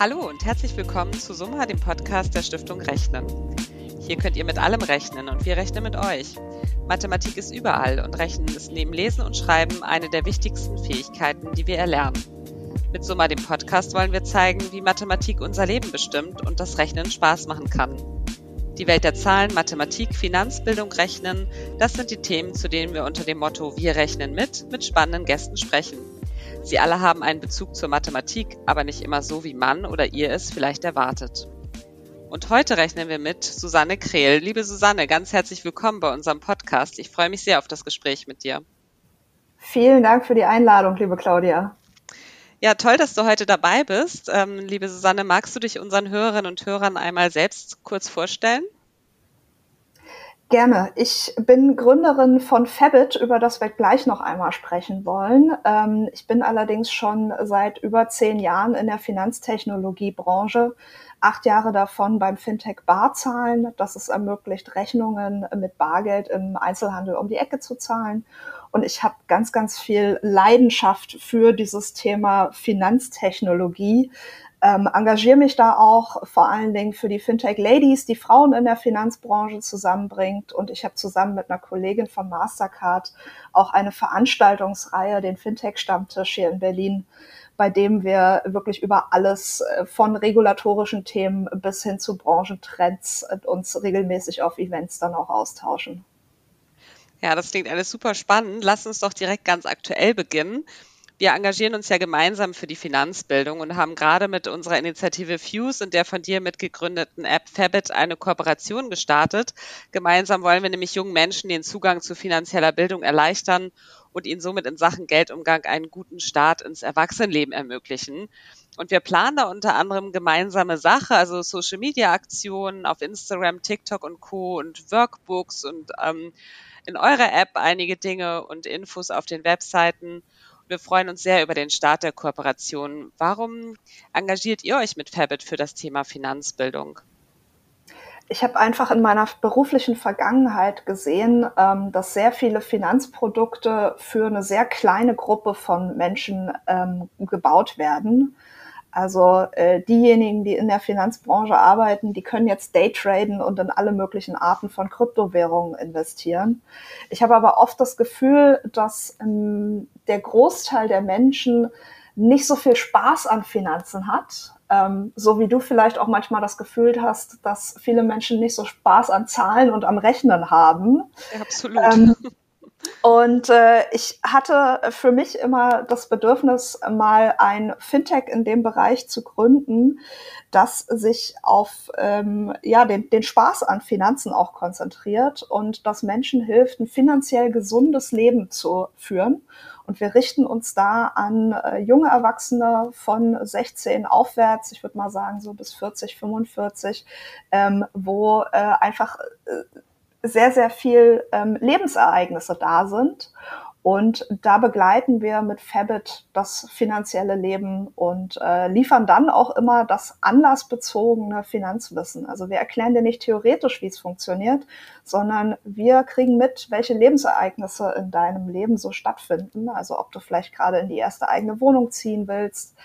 Hallo und herzlich willkommen zu Summa, dem Podcast der Stiftung Rechnen. Hier könnt ihr mit allem rechnen und wir rechnen mit euch. Mathematik ist überall und Rechnen ist neben Lesen und Schreiben eine der wichtigsten Fähigkeiten, die wir erlernen. Mit Summa, dem Podcast, wollen wir zeigen, wie Mathematik unser Leben bestimmt und das Rechnen Spaß machen kann. Die Welt der Zahlen, Mathematik, Finanzbildung, Rechnen, das sind die Themen, zu denen wir unter dem Motto Wir rechnen mit mit spannenden Gästen sprechen. Sie alle haben einen Bezug zur Mathematik, aber nicht immer so, wie man oder ihr es vielleicht erwartet. Und heute rechnen wir mit Susanne Krehl. Liebe Susanne, ganz herzlich willkommen bei unserem Podcast. Ich freue mich sehr auf das Gespräch mit dir. Vielen Dank für die Einladung, liebe Claudia. Ja, toll, dass du heute dabei bist. Ähm, liebe Susanne, magst du dich unseren Hörerinnen und Hörern einmal selbst kurz vorstellen? Gerne. Ich bin Gründerin von Fabit, über das wir gleich noch einmal sprechen wollen. Ähm, ich bin allerdings schon seit über zehn Jahren in der Finanztechnologiebranche, acht Jahre davon beim Fintech Barzahlen, das es ermöglicht, Rechnungen mit Bargeld im Einzelhandel um die Ecke zu zahlen. Und ich habe ganz, ganz viel Leidenschaft für dieses Thema Finanztechnologie, ähm, engagiere mich da auch vor allen Dingen für die Fintech Ladies, die Frauen in der Finanzbranche zusammenbringt. Und ich habe zusammen mit einer Kollegin von Mastercard auch eine Veranstaltungsreihe, den Fintech-Stammtisch hier in Berlin, bei dem wir wirklich über alles äh, von regulatorischen Themen bis hin zu Branchentrends äh, uns regelmäßig auf Events dann auch austauschen. Ja, das klingt alles super spannend. Lass uns doch direkt ganz aktuell beginnen. Wir engagieren uns ja gemeinsam für die Finanzbildung und haben gerade mit unserer Initiative Fuse und der von dir mitgegründeten App Fabit eine Kooperation gestartet. Gemeinsam wollen wir nämlich jungen Menschen den Zugang zu finanzieller Bildung erleichtern und ihnen somit in Sachen Geldumgang einen guten Start ins Erwachsenenleben ermöglichen. Und wir planen da unter anderem gemeinsame Sache, also Social Media Aktionen auf Instagram, TikTok und Co. und Workbooks und ähm, in eurer App einige Dinge und Infos auf den Webseiten. Wir freuen uns sehr über den Start der Kooperation. Warum engagiert ihr euch mit Fabit für das Thema Finanzbildung? Ich habe einfach in meiner beruflichen Vergangenheit gesehen, ähm, dass sehr viele Finanzprodukte für eine sehr kleine Gruppe von Menschen ähm, gebaut werden also äh, diejenigen, die in der Finanzbranche arbeiten, die können jetzt Daytraden und in alle möglichen Arten von Kryptowährungen investieren. Ich habe aber oft das Gefühl, dass ähm, der Großteil der Menschen nicht so viel Spaß an Finanzen hat. Ähm, so wie du vielleicht auch manchmal das Gefühl hast, dass viele Menschen nicht so Spaß an Zahlen und am Rechnen haben. Absolut. Ähm, und äh, ich hatte für mich immer das Bedürfnis, mal ein Fintech in dem Bereich zu gründen, das sich auf ähm, ja, den, den Spaß an Finanzen auch konzentriert und das Menschen hilft, ein finanziell gesundes Leben zu führen. Und wir richten uns da an äh, junge Erwachsene von 16 aufwärts, ich würde mal sagen so bis 40, 45, ähm, wo äh, einfach äh, sehr, sehr viel ähm, Lebensereignisse da sind. Und da begleiten wir mit Fabit das finanzielle Leben und äh, liefern dann auch immer das anlassbezogene Finanzwissen. Also wir erklären dir nicht theoretisch, wie es funktioniert, sondern wir kriegen mit, welche Lebensereignisse in deinem Leben so stattfinden. Also ob du vielleicht gerade in die erste eigene Wohnung ziehen willst,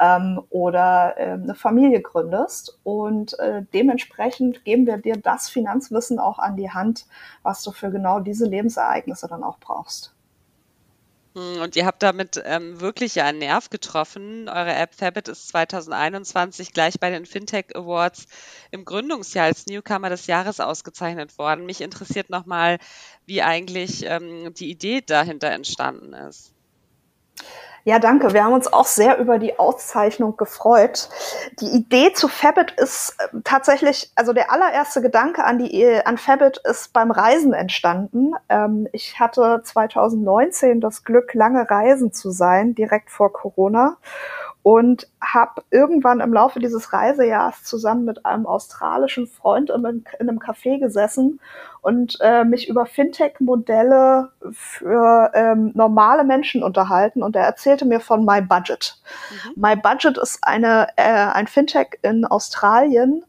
ähm, oder äh, eine Familie gründest. Und äh, dementsprechend geben wir dir das Finanzwissen auch an die Hand, was du für genau diese Lebensereignisse dann auch brauchst. Hm, und ihr habt damit ähm, wirklich ja einen Nerv getroffen. Eure App Fabit ist 2021 gleich bei den Fintech Awards im Gründungsjahr als Newcomer des Jahres ausgezeichnet worden. Mich interessiert nochmal, wie eigentlich ähm, die Idee dahinter entstanden ist. Ja, danke. Wir haben uns auch sehr über die Auszeichnung gefreut. Die Idee zu Fabit ist äh, tatsächlich, also der allererste Gedanke an die äh, an Fabit ist beim Reisen entstanden. Ähm, ich hatte 2019 das Glück, lange reisen zu sein, direkt vor Corona und habe irgendwann im Laufe dieses Reisejahrs zusammen mit einem australischen Freund in einem, in einem Café gesessen und äh, mich über Fintech-Modelle für ähm, normale Menschen unterhalten und er erzählte mir von My Budget. Mhm. My Budget ist eine, äh, ein Fintech in Australien,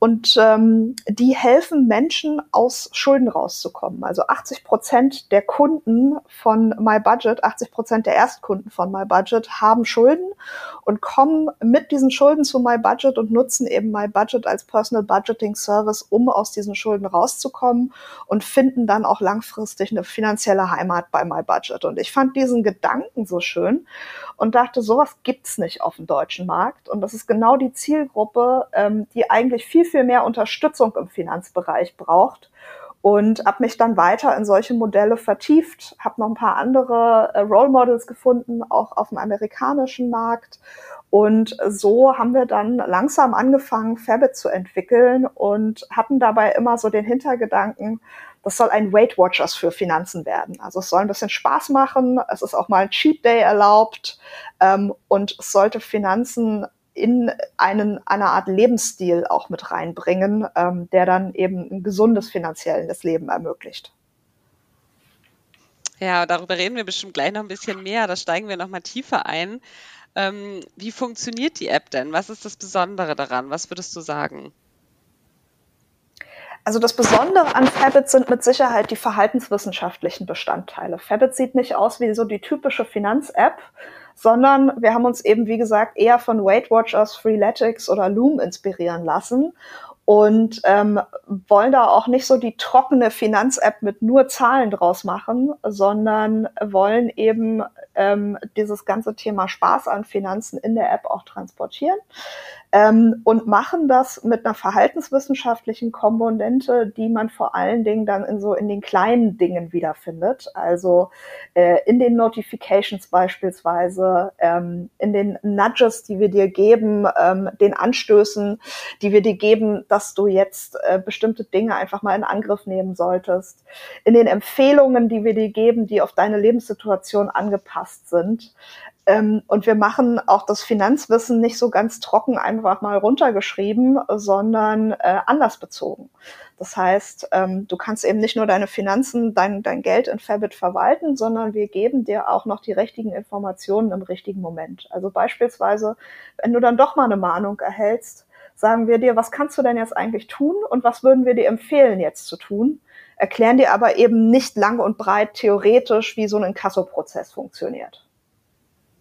und ähm, die helfen Menschen aus Schulden rauszukommen. Also 80 Prozent der Kunden von My Budget, 80 Prozent der Erstkunden von My Budget haben Schulden und kommen mit diesen Schulden zu My Budget und nutzen eben My Budget als Personal Budgeting Service, um aus diesen Schulden rauszukommen und finden dann auch langfristig eine finanzielle Heimat bei My Budget. Und ich fand diesen Gedanken so schön und dachte, sowas gibt's nicht auf dem deutschen Markt. Und das ist genau die Zielgruppe, ähm, die eigentlich viel, viel mehr Unterstützung im Finanzbereich braucht und habe mich dann weiter in solche Modelle vertieft, habe noch ein paar andere äh, Role Models gefunden, auch auf dem amerikanischen Markt. Und so haben wir dann langsam angefangen, Fabit zu entwickeln und hatten dabei immer so den Hintergedanken, das soll ein Weight Watchers für Finanzen werden. Also es soll ein bisschen Spaß machen, es ist auch mal ein Cheat Day erlaubt ähm, und es sollte Finanzen in einen, eine Art Lebensstil auch mit reinbringen, ähm, der dann eben ein gesundes finanzielles Leben ermöglicht. Ja, darüber reden wir bestimmt gleich noch ein bisschen mehr. Da steigen wir noch mal tiefer ein. Ähm, wie funktioniert die App denn? Was ist das Besondere daran? Was würdest du sagen? Also das Besondere an Fabit sind mit Sicherheit die verhaltenswissenschaftlichen Bestandteile. Fabit sieht nicht aus wie so die typische Finanz-App, sondern wir haben uns eben, wie gesagt, eher von Weight Watchers, Freeletics oder Loom inspirieren lassen und ähm, wollen da auch nicht so die trockene Finanz-App mit nur Zahlen draus machen, sondern wollen eben ähm, dieses ganze Thema Spaß an Finanzen in der App auch transportieren ähm, und machen das mit einer verhaltenswissenschaftlichen Komponente, die man vor allen Dingen dann in so in den kleinen Dingen wiederfindet. Also äh, in den Notifications beispielsweise, ähm, in den Nudges, die wir dir geben, ähm, den Anstößen, die wir dir geben, dass du jetzt äh, bestimmte Dinge einfach mal in Angriff nehmen solltest, in den Empfehlungen, die wir dir geben, die auf deine Lebenssituation angepasst sind. Ähm, und wir machen auch das Finanzwissen nicht so ganz trocken einfach mal runtergeschrieben, sondern äh, bezogen. Das heißt, ähm, du kannst eben nicht nur deine Finanzen, dein, dein Geld in Fabit verwalten, sondern wir geben dir auch noch die richtigen Informationen im richtigen Moment. Also beispielsweise, wenn du dann doch mal eine Mahnung erhältst, sagen wir dir, was kannst du denn jetzt eigentlich tun und was würden wir dir empfehlen jetzt zu tun? Erklären dir aber eben nicht lang und breit theoretisch, wie so ein Inkassoprozess funktioniert.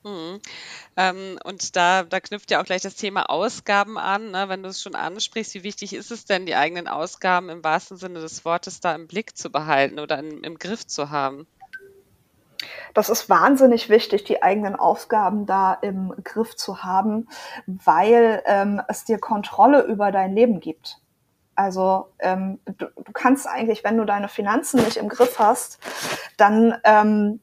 Mhm. Ähm, und da, da knüpft ja auch gleich das Thema Ausgaben an. Ne? Wenn du es schon ansprichst, wie wichtig ist es denn, die eigenen Ausgaben im wahrsten Sinne des Wortes da im Blick zu behalten oder in, im Griff zu haben? Das ist wahnsinnig wichtig, die eigenen Ausgaben da im Griff zu haben, weil ähm, es dir Kontrolle über dein Leben gibt. Also ähm, du, du, kannst eigentlich, wenn du deine Finanzen nicht im Griff hast, dann ähm,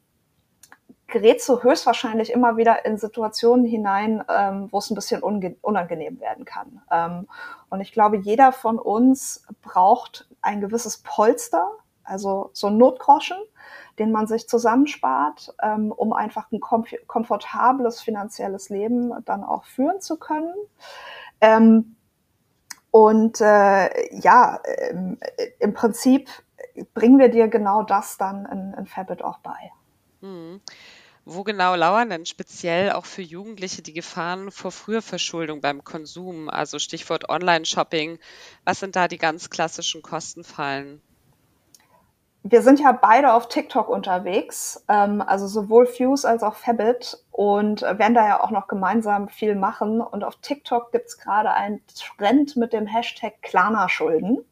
gerätst du höchstwahrscheinlich immer wieder in Situationen hinein, ähm, wo es ein bisschen unangenehm werden kann. Ähm, und ich glaube, jeder von uns braucht ein gewisses Polster, also so ein Notgroschen, den man sich zusammenspart, ähm, um einfach ein kom komfortables finanzielles Leben dann auch führen zu können. Ähm, und äh, ja, im, im Prinzip bringen wir dir genau das dann in, in Fabit auch bei. Mhm. Wo genau lauern denn speziell auch für Jugendliche die Gefahren vor Frühverschuldung beim Konsum? Also Stichwort Online-Shopping. Was sind da die ganz klassischen Kostenfallen? Wir sind ja beide auf TikTok unterwegs, ähm, also sowohl Fuse als auch Fabit und werden da ja auch noch gemeinsam viel machen. Und auf TikTok gibt es gerade einen Trend mit dem Hashtag Klarna-Schulden.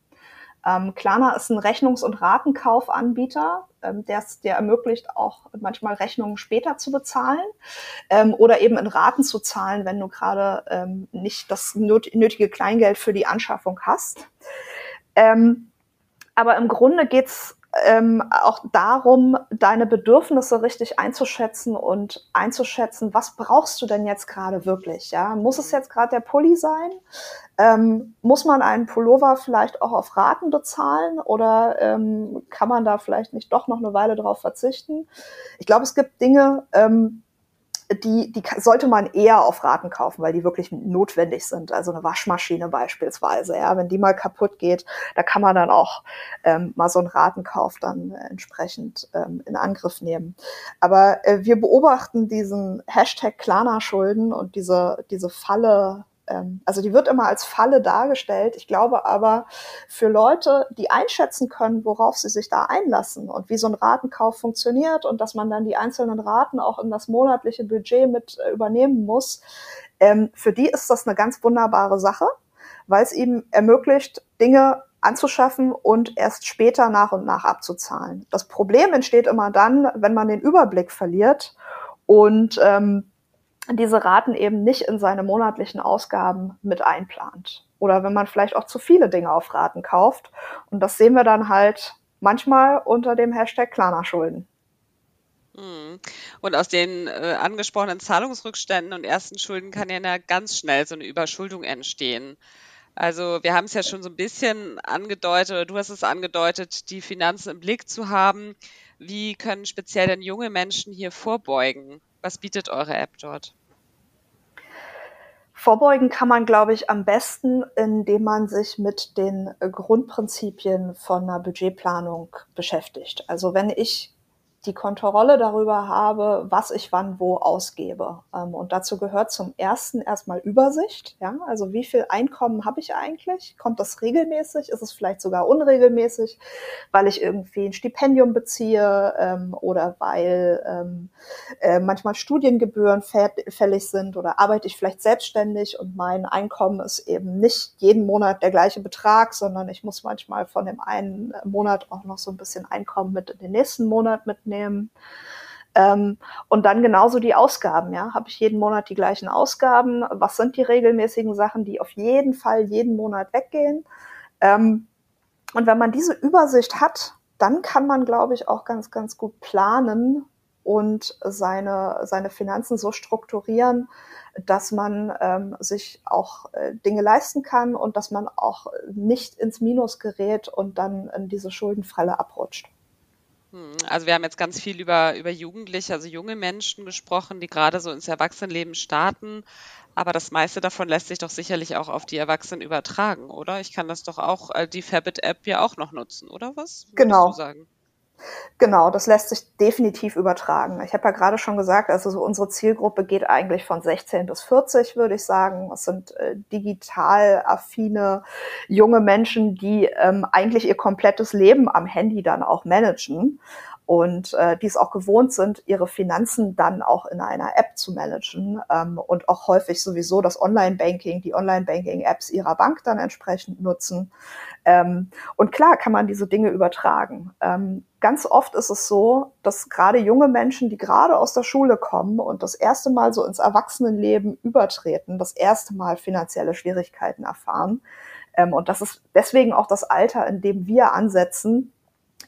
Ähm, ist ein Rechnungs- und Ratenkaufanbieter, ähm, der, der ermöglicht auch manchmal Rechnungen später zu bezahlen ähm, oder eben in Raten zu zahlen, wenn du gerade ähm, nicht das nötige Kleingeld für die Anschaffung hast. Ähm, aber im Grunde geht's ähm, auch darum, deine Bedürfnisse richtig einzuschätzen und einzuschätzen, was brauchst du denn jetzt gerade wirklich? Ja, muss es jetzt gerade der Pulli sein? Ähm, muss man einen Pullover vielleicht auch auf Raten bezahlen oder ähm, kann man da vielleicht nicht doch noch eine Weile drauf verzichten? Ich glaube, es gibt Dinge, ähm, die, die sollte man eher auf Raten kaufen, weil die wirklich notwendig sind. Also eine Waschmaschine beispielsweise, ja, wenn die mal kaputt geht, da kann man dann auch ähm, mal so einen Ratenkauf dann äh, entsprechend ähm, in Angriff nehmen. Aber äh, wir beobachten diesen Hashtag Klarna-Schulden und diese, diese Falle ähm, also die wird immer als Falle dargestellt. Ich glaube aber für Leute, die einschätzen können, worauf sie sich da einlassen und wie so ein Ratenkauf funktioniert und dass man dann die einzelnen Raten auch in das monatliche Budget mit äh, übernehmen muss, ähm, für die ist das eine ganz wunderbare Sache, weil es ihm ermöglicht, Dinge anzuschaffen und erst später nach und nach abzuzahlen. Das Problem entsteht immer dann, wenn man den Überblick verliert und ähm, diese Raten eben nicht in seine monatlichen Ausgaben mit einplant. Oder wenn man vielleicht auch zu viele Dinge auf Raten kauft. Und das sehen wir dann halt manchmal unter dem Hashtag Klarna-Schulden. Hm. Und aus den äh, angesprochenen Zahlungsrückständen und ersten Schulden kann ja ganz schnell so eine Überschuldung entstehen. Also wir haben es ja schon so ein bisschen angedeutet, oder du hast es angedeutet, die Finanzen im Blick zu haben. Wie können speziell denn junge Menschen hier vorbeugen? Was bietet eure App dort? Vorbeugen kann man, glaube ich, am besten, indem man sich mit den Grundprinzipien von einer Budgetplanung beschäftigt. Also wenn ich die Kontrolle darüber habe, was ich wann wo ausgebe. Ähm, und dazu gehört zum ersten erstmal Übersicht. Ja? Also wie viel Einkommen habe ich eigentlich? Kommt das regelmäßig? Ist es vielleicht sogar unregelmäßig, weil ich irgendwie ein Stipendium beziehe ähm, oder weil ähm, äh, manchmal Studiengebühren fällig sind oder arbeite ich vielleicht selbstständig und mein Einkommen ist eben nicht jeden Monat der gleiche Betrag, sondern ich muss manchmal von dem einen Monat auch noch so ein bisschen Einkommen mit in den nächsten Monat mitnehmen nehmen. Ähm, und dann genauso die Ausgaben, ja. Habe ich jeden Monat die gleichen Ausgaben? Was sind die regelmäßigen Sachen, die auf jeden Fall jeden Monat weggehen? Ähm, und wenn man diese Übersicht hat, dann kann man, glaube ich, auch ganz, ganz gut planen und seine, seine Finanzen so strukturieren, dass man ähm, sich auch äh, Dinge leisten kann und dass man auch nicht ins Minus gerät und dann in diese Schuldenfalle abrutscht. Hm, also wir haben jetzt ganz viel über, über Jugendliche, also junge Menschen gesprochen, die gerade so ins Erwachsenenleben starten. Aber das meiste davon lässt sich doch sicherlich auch auf die Erwachsenen übertragen, oder? Ich kann das doch auch, äh, die Fabit-App ja auch noch nutzen, oder was? Genau. Genau, das lässt sich definitiv übertragen. Ich habe ja gerade schon gesagt, also so unsere Zielgruppe geht eigentlich von 16 bis 40, würde ich sagen. Das sind äh, digital affine junge Menschen, die ähm, eigentlich ihr komplettes Leben am Handy dann auch managen und äh, die es auch gewohnt sind, ihre Finanzen dann auch in einer App zu managen ähm, und auch häufig sowieso das Online-Banking, die Online-Banking-Apps ihrer Bank dann entsprechend nutzen. Ähm, und klar kann man diese Dinge übertragen. Ähm, ganz oft ist es so, dass gerade junge Menschen, die gerade aus der Schule kommen und das erste Mal so ins Erwachsenenleben übertreten, das erste Mal finanzielle Schwierigkeiten erfahren. Ähm, und das ist deswegen auch das Alter, in dem wir ansetzen,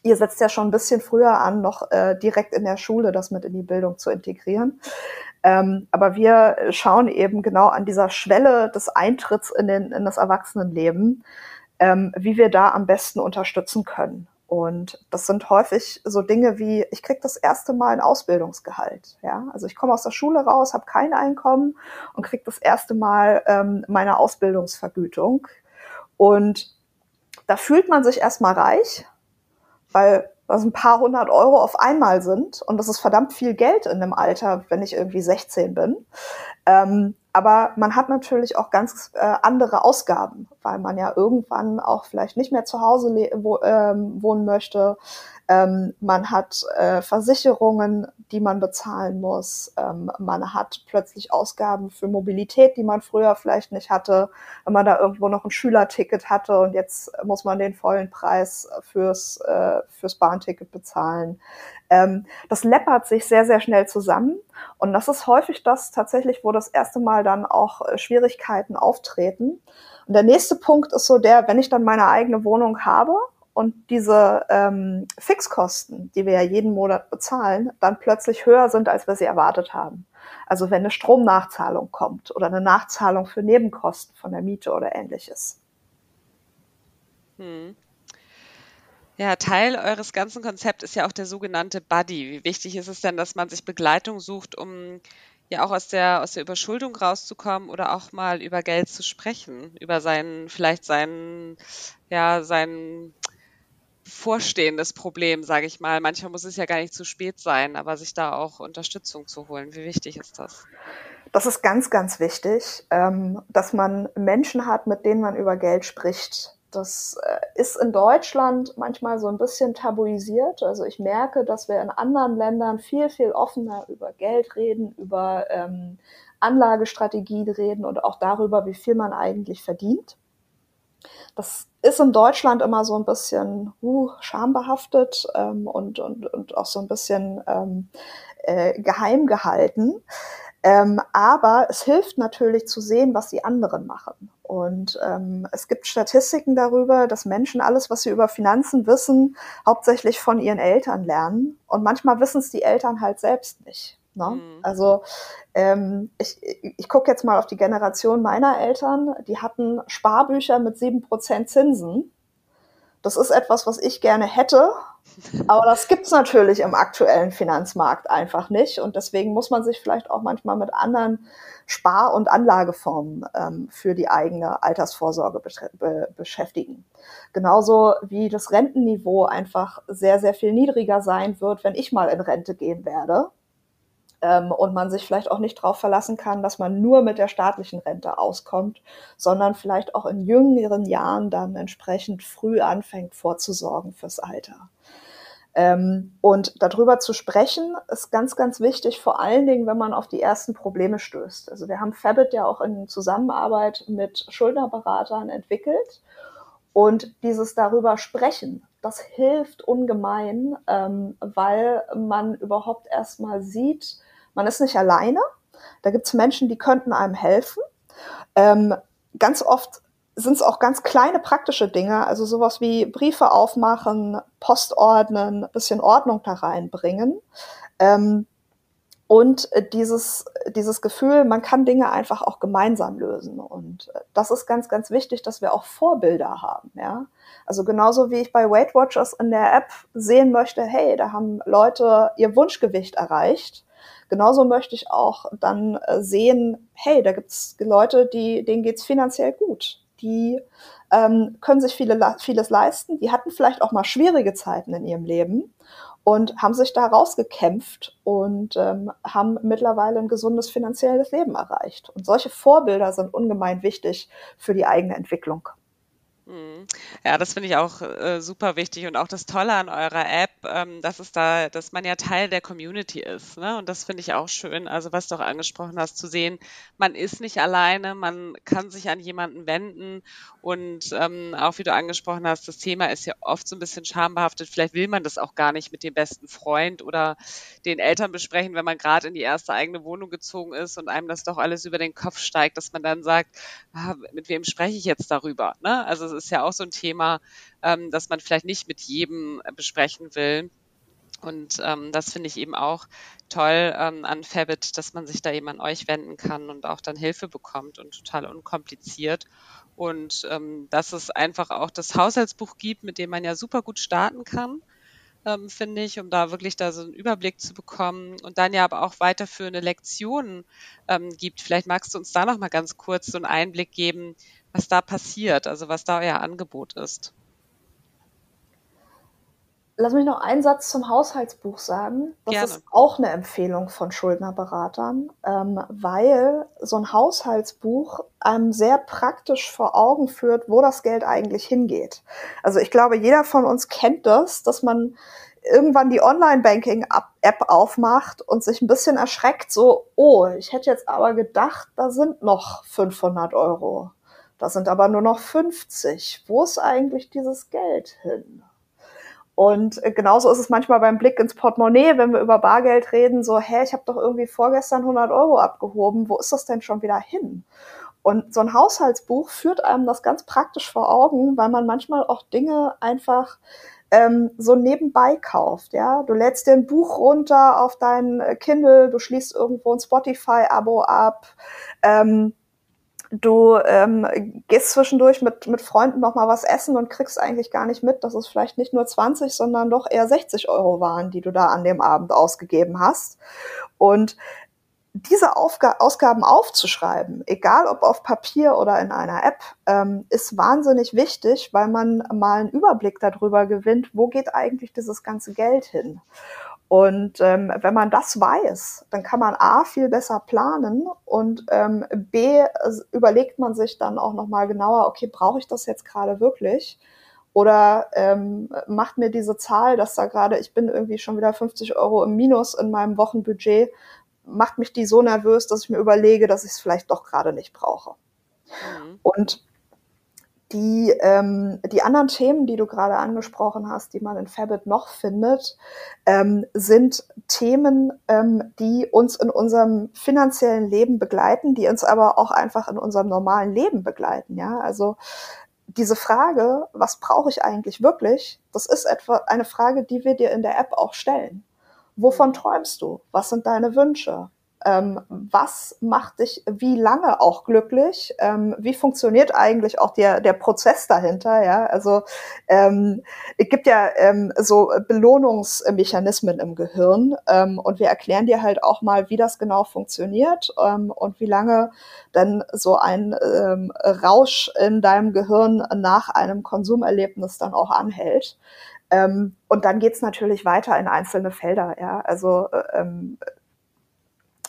ihr setzt ja schon ein bisschen früher an, noch äh, direkt in der Schule das mit in die Bildung zu integrieren. Ähm, aber wir schauen eben genau an dieser Schwelle des Eintritts in, den, in das Erwachsenenleben, ähm, wie wir da am besten unterstützen können. Und das sind häufig so Dinge wie, ich krieg das erste Mal ein Ausbildungsgehalt. Ja? Also ich komme aus der Schule raus, habe kein Einkommen und krieg das erste Mal ähm, meine Ausbildungsvergütung. Und da fühlt man sich erstmal reich, weil das ein paar hundert Euro auf einmal sind und das ist verdammt viel Geld in dem Alter, wenn ich irgendwie 16 bin. Ähm, aber man hat natürlich auch ganz äh, andere Ausgaben, weil man ja irgendwann auch vielleicht nicht mehr zu Hause wo, ähm, wohnen möchte. Ähm, man hat äh, Versicherungen, die man bezahlen muss. Ähm, man hat plötzlich Ausgaben für Mobilität, die man früher vielleicht nicht hatte, wenn man da irgendwo noch ein Schülerticket hatte und jetzt muss man den vollen Preis fürs, äh, fürs Bahnticket bezahlen. Ähm, das läppert sich sehr, sehr schnell zusammen. Und das ist häufig das tatsächlich, wo das erste Mal dann auch äh, Schwierigkeiten auftreten. Und der nächste Punkt ist so der, wenn ich dann meine eigene Wohnung habe und diese ähm, Fixkosten, die wir ja jeden Monat bezahlen, dann plötzlich höher sind, als wir sie erwartet haben. Also wenn eine Stromnachzahlung kommt oder eine Nachzahlung für Nebenkosten von der Miete oder ähnliches. Hm. Ja, Teil eures ganzen Konzepts ist ja auch der sogenannte Buddy. Wie wichtig ist es denn, dass man sich Begleitung sucht, um ja auch aus der, aus der Überschuldung rauszukommen oder auch mal über Geld zu sprechen, über seinen, vielleicht seinen, ja, seinen vorstehendes Problem, sage ich mal. Manchmal muss es ja gar nicht zu spät sein, aber sich da auch Unterstützung zu holen. Wie wichtig ist das? Das ist ganz, ganz wichtig, ähm, dass man Menschen hat, mit denen man über Geld spricht. Das äh, ist in Deutschland manchmal so ein bisschen tabuisiert. Also ich merke, dass wir in anderen Ländern viel, viel offener über Geld reden, über ähm, Anlagestrategien reden und auch darüber, wie viel man eigentlich verdient. Das ist in Deutschland immer so ein bisschen uh, schambehaftet ähm, und, und, und auch so ein bisschen ähm, äh, geheim gehalten. Ähm, aber es hilft natürlich zu sehen, was die anderen machen. Und ähm, es gibt Statistiken darüber, dass Menschen alles, was sie über Finanzen wissen, hauptsächlich von ihren Eltern lernen. Und manchmal wissen es die Eltern halt selbst nicht. Ne? Mhm. Also ähm, ich, ich gucke jetzt mal auf die Generation meiner Eltern. Die hatten Sparbücher mit sieben Prozent Zinsen. Das ist etwas, was ich gerne hätte, aber das gibt's natürlich im aktuellen Finanzmarkt einfach nicht. Und deswegen muss man sich vielleicht auch manchmal mit anderen Spar- und Anlageformen ähm, für die eigene Altersvorsorge be beschäftigen. Genauso wie das Rentenniveau einfach sehr, sehr viel niedriger sein wird, wenn ich mal in Rente gehen werde ähm, und man sich vielleicht auch nicht darauf verlassen kann, dass man nur mit der staatlichen Rente auskommt, sondern vielleicht auch in jüngeren Jahren dann entsprechend früh anfängt vorzusorgen fürs Alter. Ähm, und darüber zu sprechen, ist ganz, ganz wichtig, vor allen Dingen, wenn man auf die ersten Probleme stößt. Also wir haben Fabit ja auch in Zusammenarbeit mit Schuldnerberatern entwickelt. Und dieses darüber sprechen, das hilft ungemein, ähm, weil man überhaupt erstmal sieht, man ist nicht alleine. Da gibt es Menschen, die könnten einem helfen. Ähm, ganz oft sind es auch ganz kleine praktische Dinge, also sowas wie Briefe aufmachen, Post ordnen, bisschen Ordnung da reinbringen. Ähm, und dieses, dieses Gefühl, man kann Dinge einfach auch gemeinsam lösen. Und das ist ganz, ganz wichtig, dass wir auch Vorbilder haben. Ja? Also genauso wie ich bei Weight Watchers in der App sehen möchte, hey, da haben Leute ihr Wunschgewicht erreicht Genauso möchte ich auch dann äh, sehen, hey, da gibt es Leute, die, denen geht's finanziell gut. Die ähm, können sich viele, vieles leisten. Die hatten vielleicht auch mal schwierige Zeiten in ihrem Leben und haben sich da rausgekämpft und ähm, haben mittlerweile ein gesundes finanzielles Leben erreicht. Und solche Vorbilder sind ungemein wichtig für die eigene Entwicklung. Ja, das finde ich auch äh, super wichtig und auch das Tolle an eurer App, ähm, dass es da, dass man ja Teil der Community ist. Ne? Und das finde ich auch schön. Also was du auch angesprochen hast, zu sehen, man ist nicht alleine, man kann sich an jemanden wenden und ähm, auch wie du angesprochen hast, das Thema ist ja oft so ein bisschen schambehaftet. Vielleicht will man das auch gar nicht mit dem besten Freund oder den Eltern besprechen, wenn man gerade in die erste eigene Wohnung gezogen ist und einem das doch alles über den Kopf steigt, dass man dann sagt, ah, mit wem spreche ich jetzt darüber? Ne? Also ist ja auch so ein Thema, ähm, das man vielleicht nicht mit jedem äh, besprechen will. Und ähm, das finde ich eben auch toll ähm, an Fabit, dass man sich da eben an euch wenden kann und auch dann Hilfe bekommt und total unkompliziert. Und ähm, dass es einfach auch das Haushaltsbuch gibt, mit dem man ja super gut starten kann, ähm, finde ich, um da wirklich da so einen Überblick zu bekommen und dann ja aber auch weiterführende Lektionen ähm, gibt. Vielleicht magst du uns da noch mal ganz kurz so einen Einblick geben, was da passiert, also was da euer Angebot ist. Lass mich noch einen Satz zum Haushaltsbuch sagen. Das Gerne. ist auch eine Empfehlung von Schuldnerberatern, ähm, weil so ein Haushaltsbuch einem sehr praktisch vor Augen führt, wo das Geld eigentlich hingeht. Also ich glaube, jeder von uns kennt das, dass man irgendwann die Online-Banking-App aufmacht und sich ein bisschen erschreckt, so, oh, ich hätte jetzt aber gedacht, da sind noch 500 Euro. Das sind aber nur noch 50. Wo ist eigentlich dieses Geld hin? Und äh, genauso ist es manchmal beim Blick ins Portemonnaie, wenn wir über Bargeld reden, so, hä, ich habe doch irgendwie vorgestern 100 Euro abgehoben, wo ist das denn schon wieder hin? Und so ein Haushaltsbuch führt einem das ganz praktisch vor Augen, weil man manchmal auch Dinge einfach ähm, so nebenbei kauft. Ja, du lädst dir ein Buch runter auf dein Kindle, du schließt irgendwo ein Spotify-Abo ab. Ähm, du ähm, gehst zwischendurch mit, mit Freunden noch mal was essen und kriegst eigentlich gar nicht mit, dass es vielleicht nicht nur 20, sondern doch eher 60 Euro waren, die du da an dem Abend ausgegeben hast. Und diese Aufga Ausgaben aufzuschreiben, egal ob auf Papier oder in einer App, ähm, ist wahnsinnig wichtig, weil man mal einen Überblick darüber gewinnt, wo geht eigentlich dieses ganze Geld hin. Und ähm, wenn man das weiß, dann kann man A viel besser planen und ähm, B überlegt man sich dann auch nochmal genauer, okay, brauche ich das jetzt gerade wirklich? Oder ähm, macht mir diese Zahl, dass da gerade, ich bin irgendwie schon wieder 50 Euro im Minus in meinem Wochenbudget, macht mich die so nervös, dass ich mir überlege, dass ich es vielleicht doch gerade nicht brauche. Mhm. Und die, ähm, die anderen Themen, die du gerade angesprochen hast, die man in Fabit noch findet, ähm, sind Themen, ähm, die uns in unserem finanziellen Leben begleiten, die uns aber auch einfach in unserem normalen Leben begleiten. Ja, also diese Frage, was brauche ich eigentlich wirklich, das ist etwa eine Frage, die wir dir in der App auch stellen. Wovon träumst du? Was sind deine Wünsche? Ähm, was macht dich wie lange auch glücklich? Ähm, wie funktioniert eigentlich auch der, der Prozess dahinter? Ja, also ähm, es gibt ja ähm, so Belohnungsmechanismen im Gehirn ähm, und wir erklären dir halt auch mal, wie das genau funktioniert ähm, und wie lange dann so ein Rausch in deinem Gehirn nach einem Konsumerlebnis dann auch anhält. Ähm, und dann geht's natürlich weiter in einzelne Felder. Ja, also äh, ähm,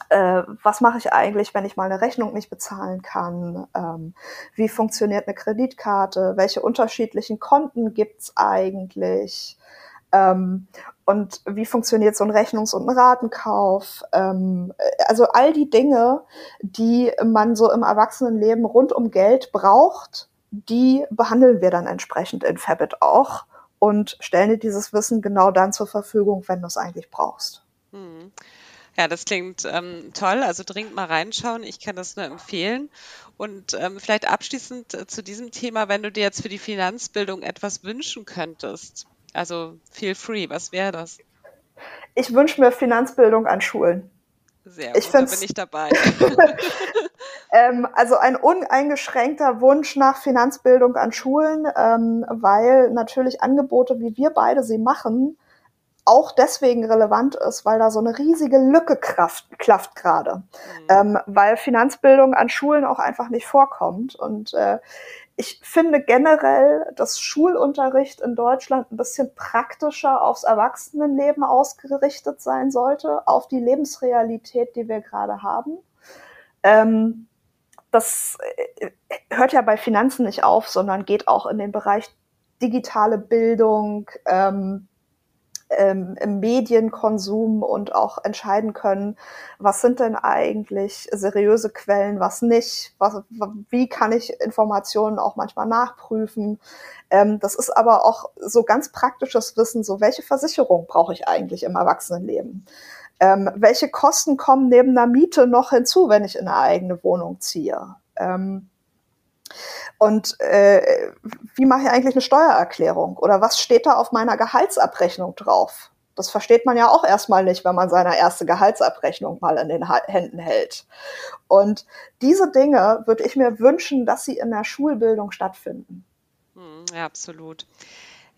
äh, was mache ich eigentlich, wenn ich mal eine Rechnung nicht bezahlen kann, ähm, wie funktioniert eine Kreditkarte, welche unterschiedlichen Konten gibt's eigentlich ähm, und wie funktioniert so ein Rechnungs- und ein Ratenkauf. Ähm, also all die Dinge, die man so im Erwachsenenleben rund um Geld braucht, die behandeln wir dann entsprechend in Fabit auch und stellen dir dieses Wissen genau dann zur Verfügung, wenn du es eigentlich brauchst. Hm. Ja, das klingt ähm, toll. Also dringend mal reinschauen. Ich kann das nur empfehlen. Und ähm, vielleicht abschließend äh, zu diesem Thema, wenn du dir jetzt für die Finanzbildung etwas wünschen könntest. Also feel free. Was wäre das? Ich wünsche mir Finanzbildung an Schulen. Sehr gut, ich da bin ich dabei. ähm, also ein uneingeschränkter Wunsch nach Finanzbildung an Schulen, ähm, weil natürlich Angebote, wie wir beide sie machen, auch deswegen relevant ist, weil da so eine riesige Lücke kraft, klafft gerade, mhm. ähm, weil Finanzbildung an Schulen auch einfach nicht vorkommt. Und äh, ich finde generell, dass Schulunterricht in Deutschland ein bisschen praktischer aufs Erwachsenenleben ausgerichtet sein sollte, auf die Lebensrealität, die wir gerade haben. Ähm, das äh, hört ja bei Finanzen nicht auf, sondern geht auch in den Bereich digitale Bildung, ähm, ähm, im Medienkonsum und auch entscheiden können, was sind denn eigentlich seriöse Quellen, was nicht, was, wie kann ich Informationen auch manchmal nachprüfen. Ähm, das ist aber auch so ganz praktisches Wissen, so welche Versicherung brauche ich eigentlich im Erwachsenenleben. Ähm, welche Kosten kommen neben einer Miete noch hinzu, wenn ich in eine eigene Wohnung ziehe? Ähm, und äh, wie mache ich eigentlich eine Steuererklärung? Oder was steht da auf meiner Gehaltsabrechnung drauf? Das versteht man ja auch erstmal nicht, wenn man seine erste Gehaltsabrechnung mal in den Händen hält. Und diese Dinge würde ich mir wünschen, dass sie in der Schulbildung stattfinden. Hm, ja, absolut.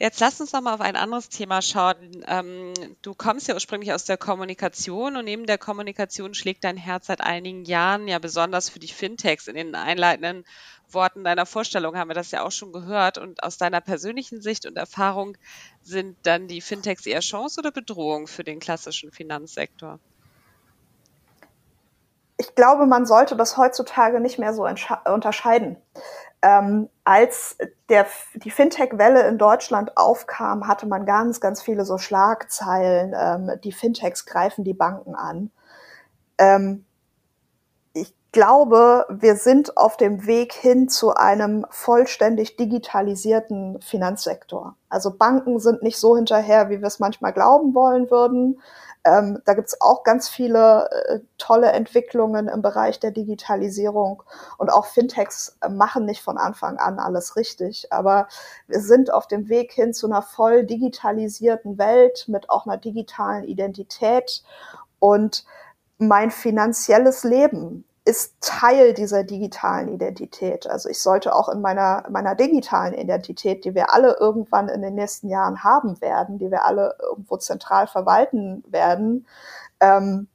Jetzt lass uns noch mal auf ein anderes Thema schauen. Ähm, du kommst ja ursprünglich aus der Kommunikation und neben der Kommunikation schlägt dein Herz seit einigen Jahren ja besonders für die Fintechs. In den einleitenden Worten deiner Vorstellung haben wir das ja auch schon gehört. Und aus deiner persönlichen Sicht und Erfahrung sind dann die Fintechs eher Chance oder Bedrohung für den klassischen Finanzsektor? Ich glaube, man sollte das heutzutage nicht mehr so unterscheiden. Ähm, als der, die Fintech-Welle in Deutschland aufkam, hatte man ganz, ganz viele so Schlagzeilen. Ähm, die Fintechs greifen die Banken an. Ähm, ich glaube, wir sind auf dem Weg hin zu einem vollständig digitalisierten Finanzsektor. Also Banken sind nicht so hinterher, wie wir es manchmal glauben wollen würden. Ähm, da gibt's auch ganz viele äh, tolle Entwicklungen im Bereich der Digitalisierung. Und auch Fintechs machen nicht von Anfang an alles richtig, aber wir sind auf dem Weg hin zu einer voll digitalisierten Welt mit auch einer digitalen Identität. Und mein finanzielles Leben ist Teil dieser digitalen Identität. Also ich sollte auch in meiner, meiner digitalen Identität, die wir alle irgendwann in den nächsten Jahren haben werden, die wir alle irgendwo zentral verwalten werden, ähm,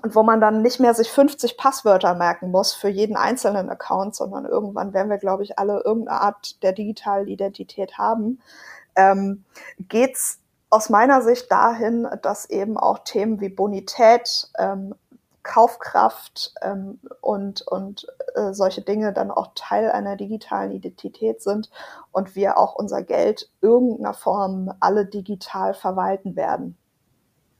und wo man dann nicht mehr sich 50 Passwörter merken muss für jeden einzelnen Account, sondern irgendwann werden wir, glaube ich, alle irgendeine Art der digitalen Identität haben, ähm, geht's aus meiner Sicht dahin, dass eben auch Themen wie Bonität, ähm, Kaufkraft ähm, und, und äh, solche Dinge dann auch Teil einer digitalen Identität sind und wir auch unser Geld irgendeiner Form alle digital verwalten werden.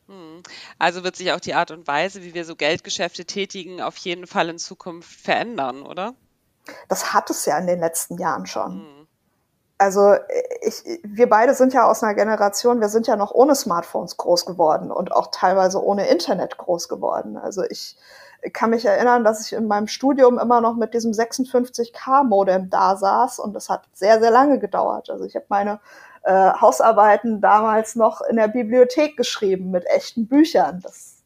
Hm. Also wird sich auch die Art und Weise, wie wir so Geldgeschäfte tätigen, auf jeden Fall in Zukunft verändern, oder? Das hat es ja in den letzten Jahren schon. Hm. Also ich, wir beide sind ja aus einer Generation, wir sind ja noch ohne Smartphones groß geworden und auch teilweise ohne Internet groß geworden. Also ich kann mich erinnern, dass ich in meinem Studium immer noch mit diesem 56K-Modem da saß und das hat sehr, sehr lange gedauert. Also ich habe meine äh, Hausarbeiten damals noch in der Bibliothek geschrieben mit echten Büchern. Das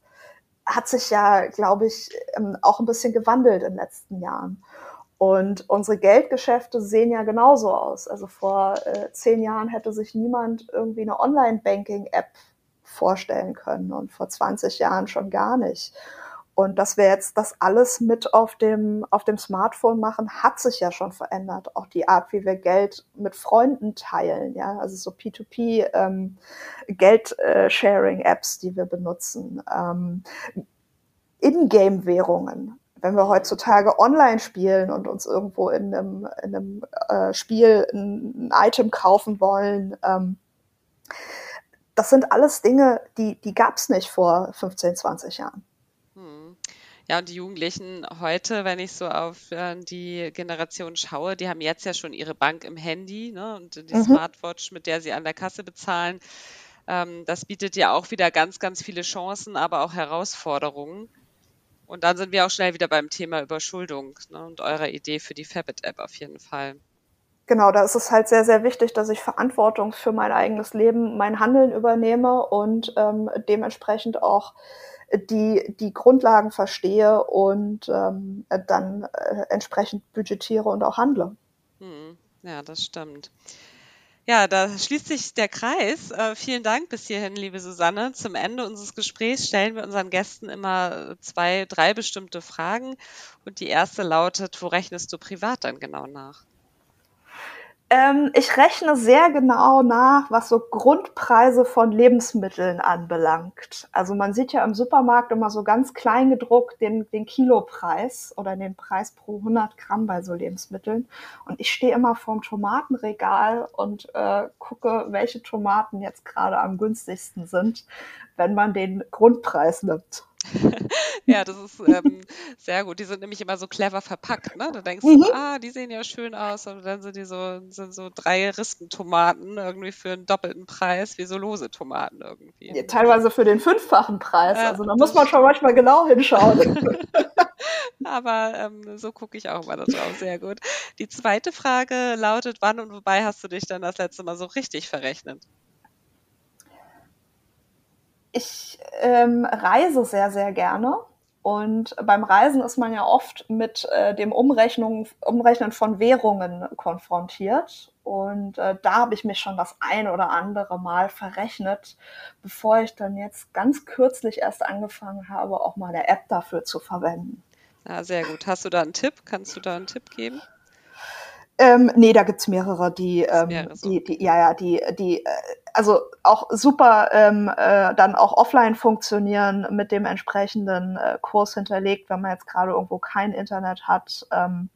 hat sich ja, glaube ich, ähm, auch ein bisschen gewandelt in den letzten Jahren. Und unsere Geldgeschäfte sehen ja genauso aus. Also vor äh, zehn Jahren hätte sich niemand irgendwie eine Online-Banking-App vorstellen können und vor 20 Jahren schon gar nicht. Und dass wir jetzt das alles mit auf dem, auf dem Smartphone machen, hat sich ja schon verändert. Auch die Art, wie wir Geld mit Freunden teilen, ja, also so P2P ähm, Geld-Sharing-Apps, die wir benutzen. Ähm, In-Game-Währungen. Wenn wir heutzutage online spielen und uns irgendwo in einem, in einem äh, Spiel ein, ein, Item kaufen wollen, ähm, das sind alles Dinge, die, die gab es nicht vor 15, 20 Jahren. Ja, und die Jugendlichen heute, wenn ich so auf äh, die Generation schaue, die haben jetzt ja schon ihre Bank im Handy ne, und die mhm. Smartwatch, mit der sie an der Kasse bezahlen. Ähm, das bietet ja auch wieder ganz, ganz viele Chancen, aber auch Herausforderungen. Und dann sind wir auch schnell wieder beim Thema Überschuldung ne, und eurer Idee für die Fabit-App auf jeden Fall. Genau, da ist es halt sehr, sehr wichtig, dass ich Verantwortung für mein eigenes Leben, mein Handeln übernehme und ähm, dementsprechend auch die, die Grundlagen verstehe und ähm, dann äh, entsprechend budgetiere und auch handle. Hm, ja, das stimmt. Ja, da schließt sich der Kreis. Äh, vielen Dank bis hierhin, liebe Susanne. Zum Ende unseres Gesprächs stellen wir unseren Gästen immer zwei, drei bestimmte Fragen. Und die erste lautet, wo rechnest du privat dann genau nach? Ähm, ich rechne sehr genau nach, was so Grundpreise von Lebensmitteln anbelangt. Also man sieht ja im Supermarkt immer so ganz klein gedruckt den, den Kilopreis oder den Preis pro 100 Gramm bei so Lebensmitteln. Und ich stehe immer vorm Tomatenregal und äh, gucke, welche Tomaten jetzt gerade am günstigsten sind, wenn man den Grundpreis nimmt. ja, das ist ähm, sehr gut. Die sind nämlich immer so clever verpackt, ne? Da denkst mhm. du, ah, die sehen ja schön aus, und dann sind die so, sind so drei Rispentomaten irgendwie für einen doppelten Preis, wie so lose Tomaten irgendwie. Ja, teilweise für den fünffachen Preis. Ja, also da muss man schon manchmal genau hinschauen. Aber ähm, so gucke ich auch mal da drauf. Sehr gut. Die zweite Frage lautet, wann und wobei hast du dich dann das letzte Mal so richtig verrechnet? Ich ähm, reise sehr, sehr gerne. Und beim Reisen ist man ja oft mit äh, dem Umrechnung, Umrechnen von Währungen konfrontiert. Und äh, da habe ich mich schon das ein oder andere Mal verrechnet, bevor ich dann jetzt ganz kürzlich erst angefangen habe, auch mal eine App dafür zu verwenden. Ja, sehr gut. Hast du da einen Tipp? Kannst du da einen Tipp geben? Ähm, nee, da gibt's mehrere, die, ähm, mehrere so. die, die, ja, ja, die, die, äh, also auch super ähm, äh, dann auch offline funktionieren mit dem entsprechenden äh, Kurs hinterlegt, wenn man jetzt gerade irgendwo kein Internet hat. Ähm,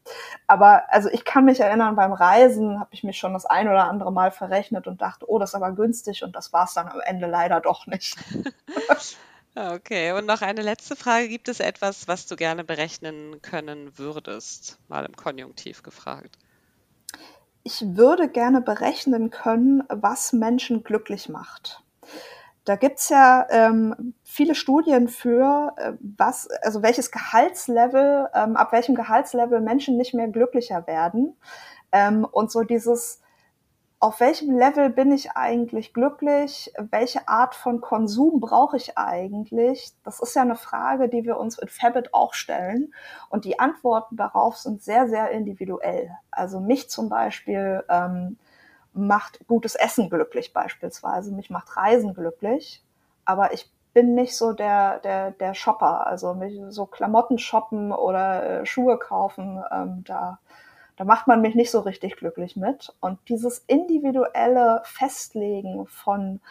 aber also ich kann mich erinnern, beim Reisen habe ich mich schon das ein oder andere Mal verrechnet und dachte, oh, das ist aber günstig und das war's dann am Ende leider doch nicht. Okay, und noch eine letzte Frage. Gibt es etwas, was du gerne berechnen können würdest? Mal im Konjunktiv gefragt ich würde gerne berechnen können, was Menschen glücklich macht. Da gibt's ja ähm, viele Studien für, äh, was, also welches Gehaltslevel, ähm, ab welchem Gehaltslevel Menschen nicht mehr glücklicher werden. Ähm, und so dieses auf welchem Level bin ich eigentlich glücklich? Welche Art von Konsum brauche ich eigentlich? Das ist ja eine Frage, die wir uns in Fabit auch stellen. Und die Antworten darauf sind sehr, sehr individuell. Also mich zum Beispiel ähm, macht gutes Essen glücklich beispielsweise. Mich macht Reisen glücklich. Aber ich bin nicht so der, der, der Shopper. Also mich so Klamotten shoppen oder äh, Schuhe kaufen, ähm, da da macht man mich nicht so richtig glücklich mit. Und dieses individuelle Festlegen von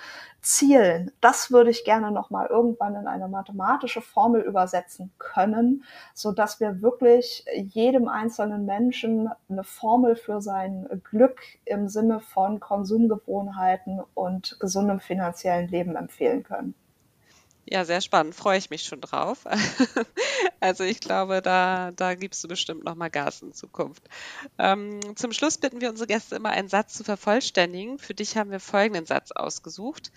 Zielen, das würde ich gerne nochmal irgendwann in eine mathematische Formel übersetzen können, so dass wir wirklich jedem einzelnen Menschen eine Formel für sein Glück im Sinne von Konsumgewohnheiten und gesundem finanziellen Leben empfehlen können. Ja, sehr spannend. Freue ich mich schon drauf. Also ich glaube, da, da gibst du bestimmt nochmal Gas in Zukunft. Ähm, zum Schluss bitten wir unsere Gäste immer, einen Satz zu vervollständigen. Für dich haben wir folgenden Satz ausgesucht.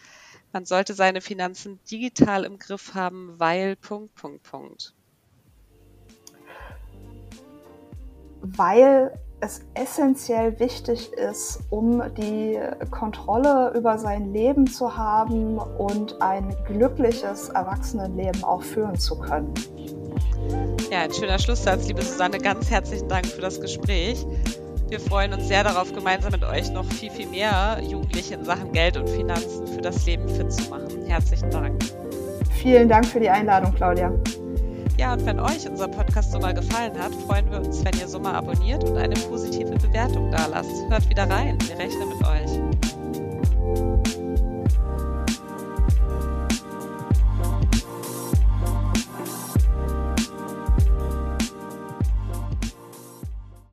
Man sollte seine Finanzen digital im Griff haben, weil Punkt, Punkt, Punkt. Weil es essentiell wichtig ist, um die Kontrolle über sein Leben zu haben und ein glückliches Erwachsenenleben auch führen zu können. Ja, ein schöner Schlusssatz, liebe Susanne. Ganz herzlichen Dank für das Gespräch. Wir freuen uns sehr darauf, gemeinsam mit euch noch viel, viel mehr Jugendliche in Sachen Geld und Finanzen für das Leben fit zu machen. Herzlichen Dank. Vielen Dank für die Einladung, Claudia. Ja, und wenn euch unser Podcast so mal gefallen hat, freuen wir uns, wenn ihr so mal abonniert und eine positive Bewertung da lasst. Hört wieder rein. Wir rechnen mit euch.